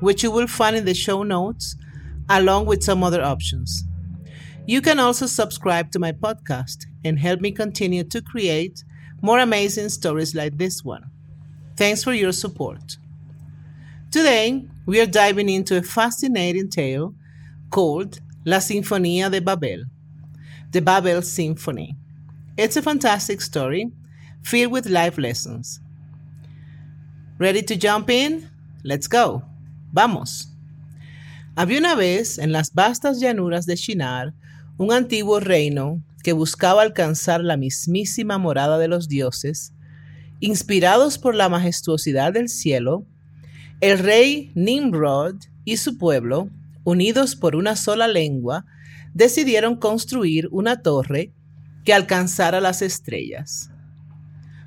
which you will find in the show notes, along with some other options. You can also subscribe to my podcast and help me continue to create more amazing stories like this one. Thanks for your support. Today, we are diving into a fascinating tale called La Sinfonía de Babel, the Babel Symphony. It's a fantastic story filled with life lessons. Ready to jump in? Let's go. Vamos. Había una vez en las vastas llanuras de Shinar un antiguo reino que buscaba alcanzar la mismísima morada de los dioses Inspirados por la majestuosidad del cielo, el rey Nimrod y su pueblo, unidos por una sola lengua, decidieron construir una torre que alcanzara las estrellas.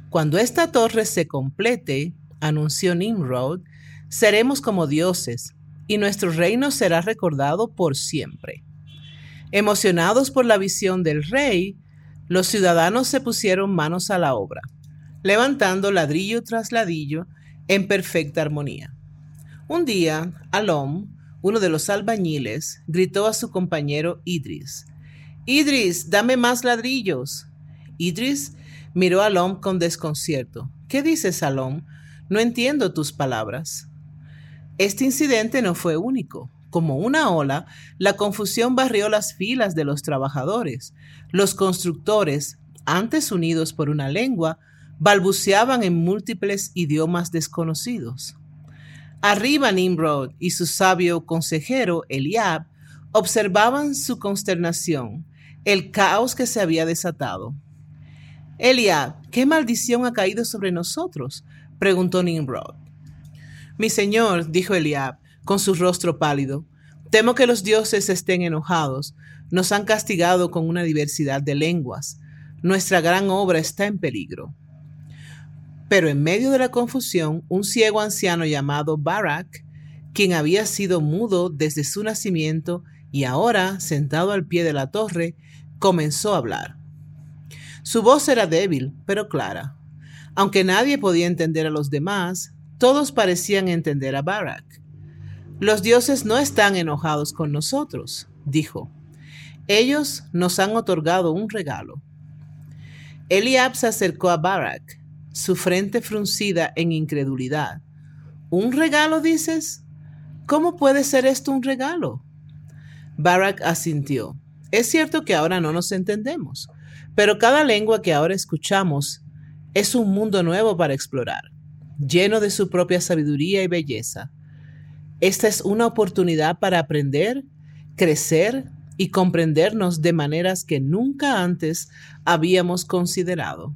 Cuando esta torre se complete, anunció Nimrod, seremos como dioses y nuestro reino será recordado por siempre. Emocionados por la visión del rey, los ciudadanos se pusieron manos a la obra levantando ladrillo tras ladrillo en perfecta armonía. Un día, Alom, uno de los albañiles, gritó a su compañero Idris, Idris, dame más ladrillos. Idris miró a Alom con desconcierto. ¿Qué dices, Alom? No entiendo tus palabras. Este incidente no fue único. Como una ola, la confusión barrió las filas de los trabajadores. Los constructores, antes unidos por una lengua, balbuceaban en múltiples idiomas desconocidos. Arriba Nimrod y su sabio consejero Eliab observaban su consternación, el caos que se había desatado. Eliab, ¿qué maldición ha caído sobre nosotros? preguntó Nimrod. Mi señor, dijo Eliab, con su rostro pálido, temo que los dioses estén enojados. Nos han castigado con una diversidad de lenguas. Nuestra gran obra está en peligro. Pero en medio de la confusión, un ciego anciano llamado Barak, quien había sido mudo desde su nacimiento y ahora, sentado al pie de la torre, comenzó a hablar. Su voz era débil, pero clara. Aunque nadie podía entender a los demás, todos parecían entender a Barak. Los dioses no están enojados con nosotros, dijo. Ellos nos han otorgado un regalo. Eliab se acercó a Barak su frente fruncida en incredulidad. ¿Un regalo, dices? ¿Cómo puede ser esto un regalo? Barak asintió. Es cierto que ahora no nos entendemos, pero cada lengua que ahora escuchamos es un mundo nuevo para explorar, lleno de su propia sabiduría y belleza. Esta es una oportunidad para aprender, crecer y comprendernos de maneras que nunca antes habíamos considerado.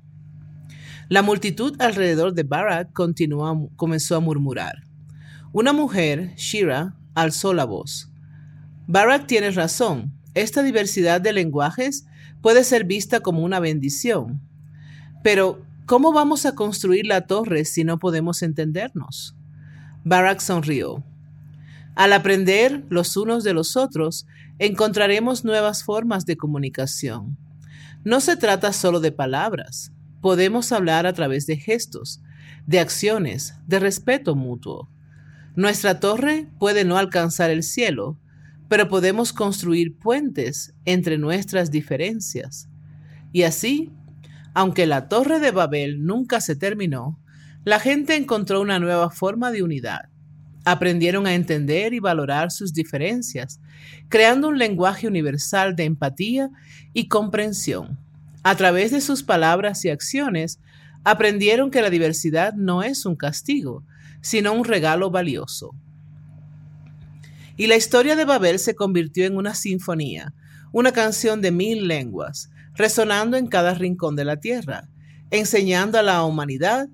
La multitud alrededor de Barak comenzó a murmurar. Una mujer, Shira, alzó la voz. Barak tiene razón. Esta diversidad de lenguajes puede ser vista como una bendición. Pero, ¿cómo vamos a construir la torre si no podemos entendernos? Barak sonrió. Al aprender los unos de los otros, encontraremos nuevas formas de comunicación. No se trata solo de palabras, podemos hablar a través de gestos, de acciones, de respeto mutuo. Nuestra torre puede no alcanzar el cielo, pero podemos construir puentes entre nuestras diferencias. Y así, aunque la torre de Babel nunca se terminó, la gente encontró una nueva forma de unidad. Aprendieron a entender y valorar sus diferencias, creando un lenguaje universal de empatía y comprensión. A través de sus palabras y acciones, aprendieron que la diversidad no es un castigo, sino un regalo valioso. Y la historia de Babel se convirtió en una sinfonía, una canción de mil lenguas, resonando en cada rincón de la tierra, enseñando a la humanidad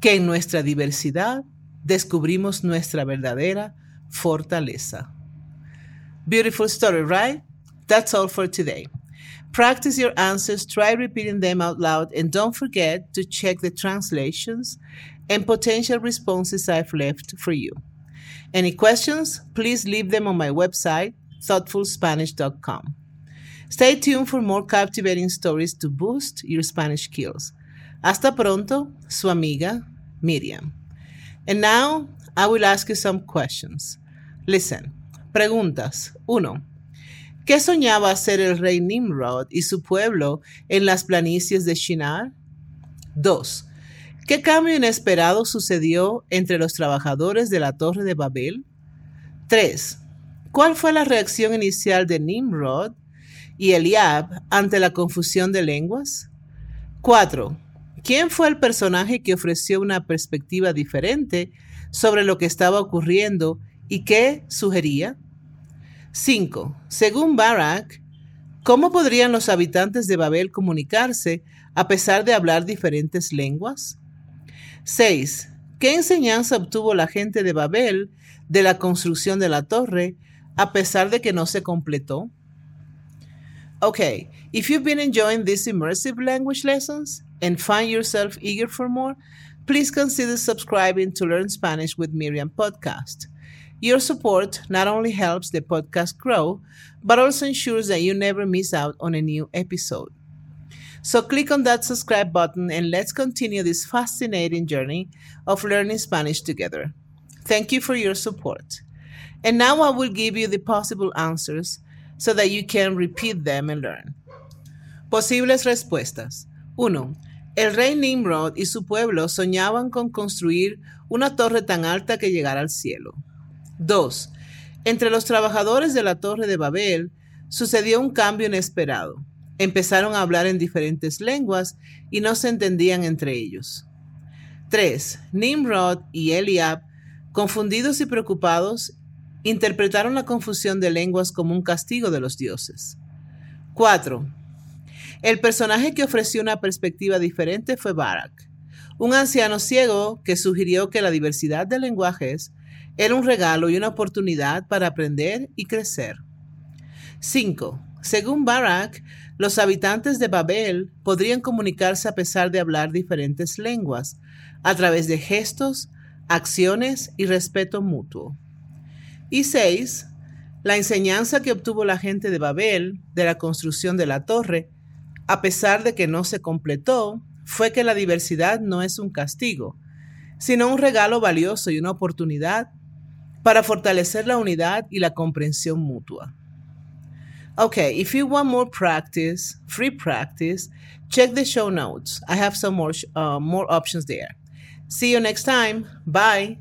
que en nuestra diversidad descubrimos nuestra verdadera fortaleza. Beautiful story, right? That's all for today. Practice your answers, try repeating them out loud, and don't forget to check the translations and potential responses I've left for you. Any questions? Please leave them on my website, thoughtfulspanish.com. Stay tuned for more captivating stories to boost your Spanish skills. Hasta pronto, su amiga Miriam. And now I will ask you some questions. Listen. Preguntas. 1. ¿Qué soñaba hacer el rey Nimrod y su pueblo en las planicies de Shinar? 2. ¿Qué cambio inesperado sucedió entre los trabajadores de la Torre de Babel? 3. ¿Cuál fue la reacción inicial de Nimrod y Eliab ante la confusión de lenguas? 4. ¿Quién fue el personaje que ofreció una perspectiva diferente sobre lo que estaba ocurriendo y qué sugería? 5. Según Barak, ¿cómo podrían los habitantes de Babel comunicarse a pesar de hablar diferentes lenguas? 6. ¿Qué enseñanza obtuvo la gente de Babel de la construcción de la torre a pesar de que no se completó? Okay, if you've been enjoying these immersive language lessons and find yourself eager for more, please consider subscribing to Learn Spanish with Miriam podcast. Your support not only helps the podcast grow, but also ensures that you never miss out on a new episode. So click on that subscribe button and let's continue this fascinating journey of learning Spanish together. Thank you for your support. And now I will give you the possible answers so that you can repeat them and learn. Posibles respuestas. 1. El rey Nimrod y su pueblo soñaban con construir una torre tan alta que llegara al cielo. 2. Entre los trabajadores de la Torre de Babel sucedió un cambio inesperado. Empezaron a hablar en diferentes lenguas y no se entendían entre ellos. 3. Nimrod y Eliab, confundidos y preocupados, interpretaron la confusión de lenguas como un castigo de los dioses. 4. El personaje que ofreció una perspectiva diferente fue Barak, un anciano ciego que sugirió que la diversidad de lenguajes era un regalo y una oportunidad para aprender y crecer. 5. Según Barak, los habitantes de Babel podrían comunicarse a pesar de hablar diferentes lenguas, a través de gestos, acciones y respeto mutuo. Y 6. La enseñanza que obtuvo la gente de Babel de la construcción de la torre, a pesar de que no se completó, fue que la diversidad no es un castigo, sino un regalo valioso y una oportunidad para fortalecer la unidad y la comprensión mutua. Okay, if you want more practice, free practice, check the show notes. I have some more, uh, more options there. See you next time. Bye.